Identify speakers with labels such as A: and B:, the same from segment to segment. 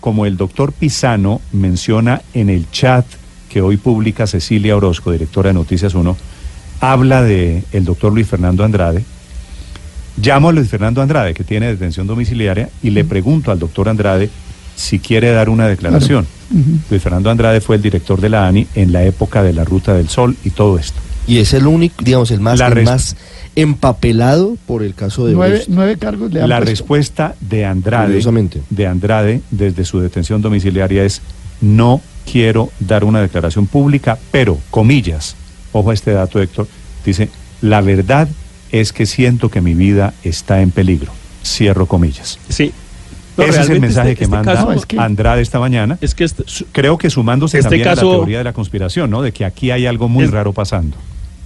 A: como el doctor Pisano menciona en el chat que hoy publica Cecilia Orozco, directora de Noticias 1, habla de el doctor Luis Fernando Andrade. Llamo a Luis Fernando Andrade, que tiene detención domiciliaria, y le pregunto al doctor Andrade si quiere dar una declaración. Luis Fernando Andrade fue el director de la ANI en la época de la Ruta del Sol y todo esto.
B: Y es el único, digamos, el más, el más empapelado por el caso de
C: nueve, nueve cargos
A: le han La respuesta de Andrade, de Andrade desde su detención domiciliaria es no quiero dar una declaración pública, pero, comillas, ojo a este dato Héctor, dice, la verdad es que siento que mi vida está en peligro. Cierro comillas.
D: Sí,
A: ese es el mensaje este- que este manda Andrade esta mañana.
D: Es que este-
A: creo que sumándose este también a la teoría de la conspiración, ¿no? De que aquí hay algo muy raro pasando.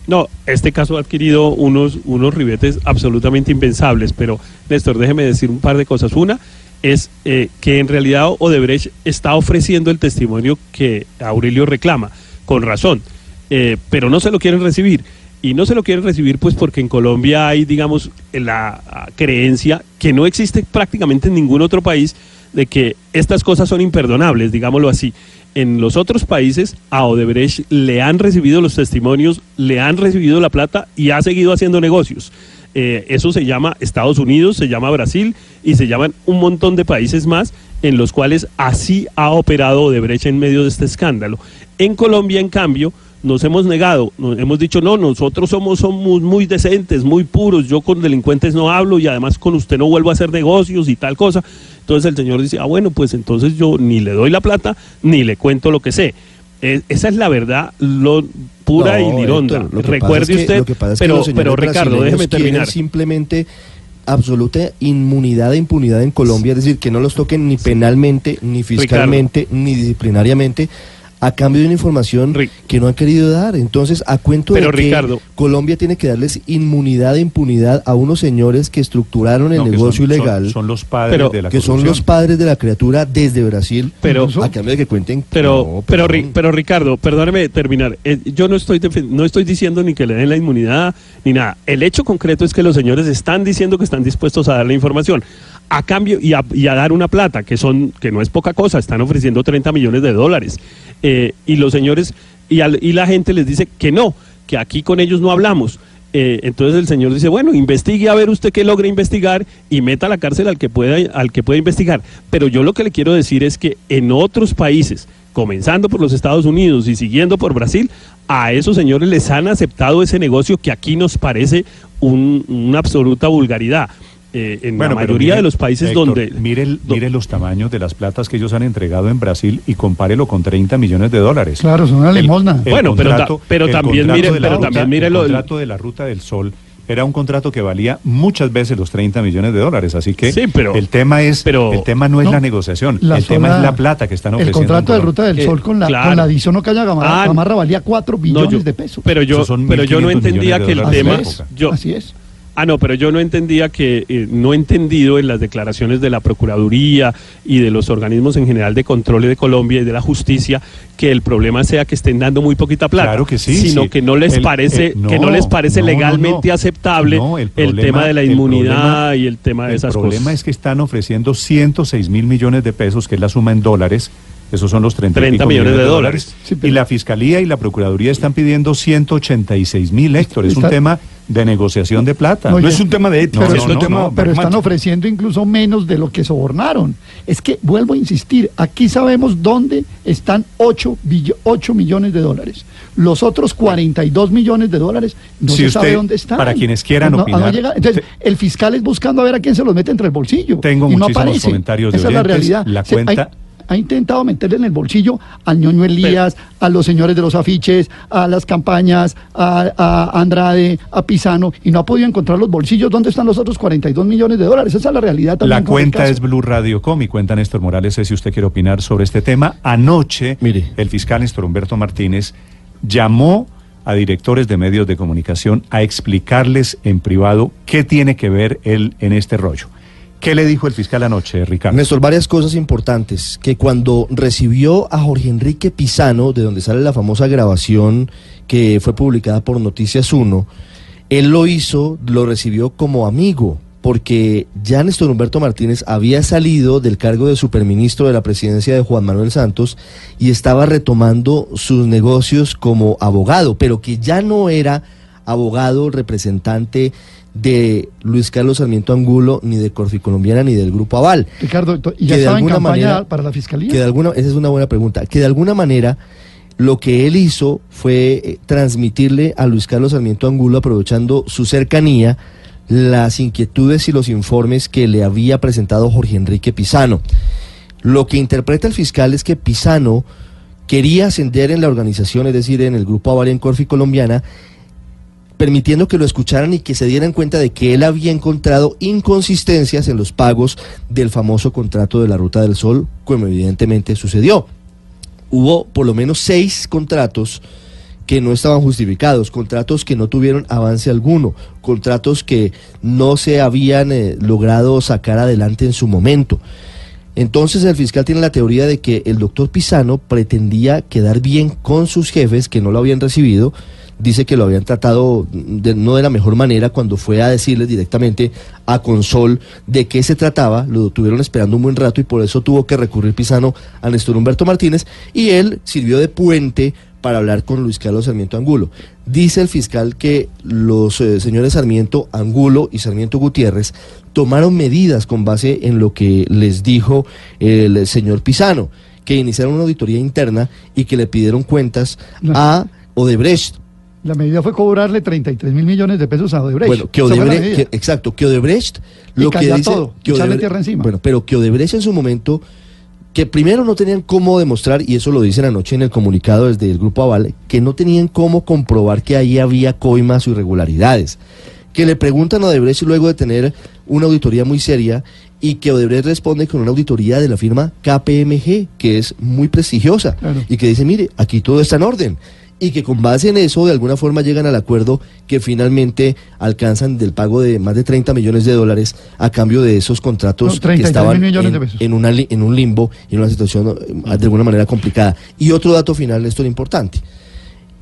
D: No, este caso ha adquirido unos, unos ribetes absolutamente impensables, pero Néstor, déjeme decir un par de cosas. Una es eh, que en realidad Odebrecht está ofreciendo el testimonio que Aurelio reclama, con razón, eh, pero no se lo quieren recibir. Y no se lo quieren recibir pues porque en Colombia hay, digamos, la creencia que no existe prácticamente en ningún otro país de que estas cosas son imperdonables, digámoslo así. En los otros países a Odebrecht le han recibido los testimonios, le han recibido la plata y ha seguido haciendo negocios. Eh, eso se llama Estados Unidos, se llama Brasil y se llaman un montón de países más en los cuales así ha operado Odebrecht en medio de este escándalo. En Colombia, en cambio, nos hemos negado, nos hemos dicho, no, nosotros somos, somos muy decentes, muy puros, yo con delincuentes no hablo y además con usted no vuelvo a hacer negocios y tal cosa. Entonces el señor dice, ah, bueno, pues entonces yo ni le doy la plata ni le cuento lo que sé. E, esa es la verdad lo pura y lironda. Recuerde usted, pero, pero Ricardo, déjeme terminar.
B: Simplemente absoluta inmunidad e impunidad en Colombia, es decir, que no los toquen ni penalmente, ni fiscalmente, ni disciplinariamente, a cambio de una información que no han querido dar. Entonces, a cuento de que Colombia tiene que darles inmunidad e impunidad a unos señores que estructuraron el negocio ilegal.
A: Son, los padres de la
B: Que son los padres de la criatura desde Brasil.
D: Pero,
B: a cambio de que cuenten.
D: Pero, pero, pero, Ricardo, perdóneme terminar. Eh, yo no estoy, no estoy diciendo ni que le den la inmunidad ni nada. El hecho concreto es que los señores están diciendo que están dispuestos a dar la información a cambio y a, y a, dar una plata, que son que no es poca cosa, están ofreciendo 30 millones de dólares. Eh, y los señores y, y, la gente les dice que no, que aquí con ellos no hablamos. Eh, entonces el señor dice, bueno, investigue a ver usted qué logra investigar y meta a la cárcel al que pueda, al que pueda investigar. Pero yo lo que le quiero decir es que en otros países, comenzando por los Estados Unidos y siguiendo por Brasil, a esos señores les han aceptado ese negocio que aquí nos parece una absoluta vulgaridad. Eh, en la mayoría de los países donde...
A: Mire, mire los tamaños de las platas que ellos han entregado en Brasil y compárelo con 30 millones de dólares.
C: Claro, son una limosna.
D: bueno, pero, pero también mire, pero también mire
A: el contrato de la Ruta del Sol era un contrato que valía muchas veces los 30 millones de dólares. Así que el tema es el tema no es la negociación, el tema es la plata que están ofreciendo.
C: El contrato de Ruta del Sol con la, con la adición Gamarra, ah, valía 4 billones de pesos.
D: Pero yo, pero yo no entendía que el tema... Yo,
C: así es
D: Ah, no, pero yo no entendía que, eh, no he entendido en las declaraciones de la Procuraduría y de los organismos en general de control de Colombia y de la justicia que el problema sea que estén dando muy poquita plata,
A: claro que sí,
D: sino que no les parece eh, que no les parece legalmente aceptable el, tema de la inmunidad y el tema de esas
A: cosas. El problema es que están ofreciendo 106 mil millones de pesos, que es la suma en dólares, esos son los 30,
D: millones, de, dólares.
A: Y la Fiscalía y la Procuraduría están pidiendo 186 mil, Héctor. Es un tema de negociación de plata.
C: No, es un tema de ética, pero, es un tema pero están ofreciendo incluso menos de lo que sobornaron. Es que, vuelvo a insistir, aquí sabemos dónde están 8, 8 millones de dólares. Los otros 42 millones de dólares no se sabe dónde están.
A: Para quienes quieran opinar.
C: entonces, el fiscal es buscando a ver a quién se los mete entre el bolsillo.
A: Tengo
C: y
A: muchísimos comentarios de
C: Esa es la realidad.
A: La cuenta
C: ha intentado meterle en el bolsillo al ñoño Elías, a los señores de los afiches, a las campañas, a, Andrade, a Pisano, y no ha podido encontrar los bolsillos. ¿Dónde están los otros 42 millones de dólares? Esa es la realidad
A: también. La cuenta es Blue Radio Com y cuenta Néstor Morales, si usted quiere opinar sobre este tema. Anoche, Mire. el fiscal Néstor Humberto Martínez llamó a directores de medios de comunicación a explicarles en privado qué tiene que ver él en este rollo. ¿Qué le dijo el fiscal anoche, Ricardo?
B: Néstor, varias cosas importantes. Que cuando recibió a Jorge Enrique Pisano, de donde sale la famosa grabación que fue publicada por Noticias 1, él lo hizo, lo recibió como amigo, porque ya Néstor Humberto Martínez había salido del cargo de superministro de la presidencia de Juan Manuel Santos y estaba retomando sus negocios como abogado, pero que ya no era abogado representante de Luis Carlos Sarmiento Angulo, ni de Corficolombiana, ni del Grupo Aval.
C: Ricardo, ¿y ya estaba en campaña para la fiscalía?
B: Que de alguna, esa es una buena pregunta. Que de alguna manera lo que él hizo fue eh, transmitirle a Luis Carlos Sarmiento Angulo, aprovechando su cercanía, las inquietudes y los informes que le había presentado Jorge Enrique Pisano. Lo que interpreta el fiscal es que Pisano quería ascender en la organización, es decir, en el Grupo Aval en Corfi Colombiana, permitiendo que lo escucharan y que se dieran cuenta de que él había encontrado inconsistencias en los pagos del famoso contrato de la Ruta del Sol, como evidentemente sucedió. Hubo por lo menos seis contratos que no estaban justificados, contratos que no tuvieron avance alguno, contratos que no se habían eh, logrado sacar adelante en su momento. Entonces el fiscal tiene la teoría de que el doctor Pisano pretendía quedar bien con sus jefes que no lo habían recibido, dice que lo habían tratado de, no de la mejor manera cuando fue a decirles directamente a Consol de qué se trataba, lo tuvieron esperando un buen rato y por eso tuvo que recurrir Pisano a Néstor Humberto Martínez y él sirvió de puente para hablar con Luis Carlos Sarmiento Angulo. Dice el fiscal que los eh, señores Sarmiento Angulo y Sarmiento Gutiérrez tomaron medidas con base en lo que les dijo el señor Pisano, que iniciaron una auditoría interna y que le pidieron cuentas a Odebrecht
C: la medida fue cobrarle 33 mil millones de pesos a Odebrecht.
B: Bueno, que Odebrecht, exacto, que Odebrecht
C: lo que dice, todo, que Odebrecht, tierra encima.
B: Bueno, pero que Odebrecht en su momento que primero no tenían cómo demostrar, y eso lo dicen anoche en el comunicado desde el Grupo Aval, que no tenían cómo comprobar que ahí había coimas o irregularidades. Que le preguntan a Odebrecht luego de tener una auditoría muy seria y que Odebrecht responde con una auditoría de la firma KPMG, que es muy prestigiosa, y que dice, mire, aquí todo está en orden y que con base en eso de alguna forma llegan al acuerdo que finalmente alcanzan del pago de más de 30 millones de dólares a cambio de esos contratos que estaban en, en, una, en un limbo y en una situación eh, de alguna manera complicada. Y otro dato final, Néstor, importante.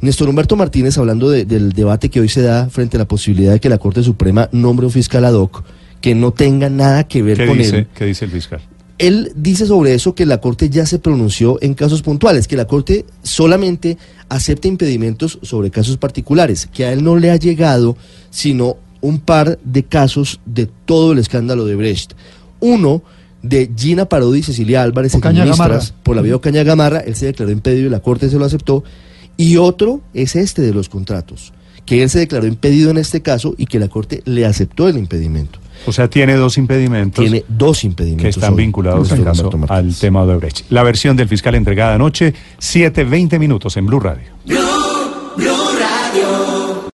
B: Néstor Humberto Martínez, hablando del debate que hoy se da frente a la posibilidad de que la Corte Suprema nombre un fiscal ad hoc que no tenga nada que ver con él.
A: ¿Qué dice el fiscal?
B: Él dice sobre eso que la Corte ya se pronunció en casos puntuales, que la Corte solamente acepta impedimentos sobre casos particulares, que a él no le ha llegado sino un par de casos de todo el escándalo de Brecht. Uno de Gina Parodi y Cecilia Álvarez, ministras por la vía Caña Gamarra, él se declaró impedido y la Corte se lo aceptó. Y otro es este de los contratos, que él se declaró impedido en este caso y que la Corte le aceptó el impedimento.
A: O sea, tiene dos impedimentos.
B: Tiene dos impedimentos.
A: Que están vinculados en caso al tema de Brecht. La versión del fiscal entregada anoche, 7.20 minutos en Blue Radio.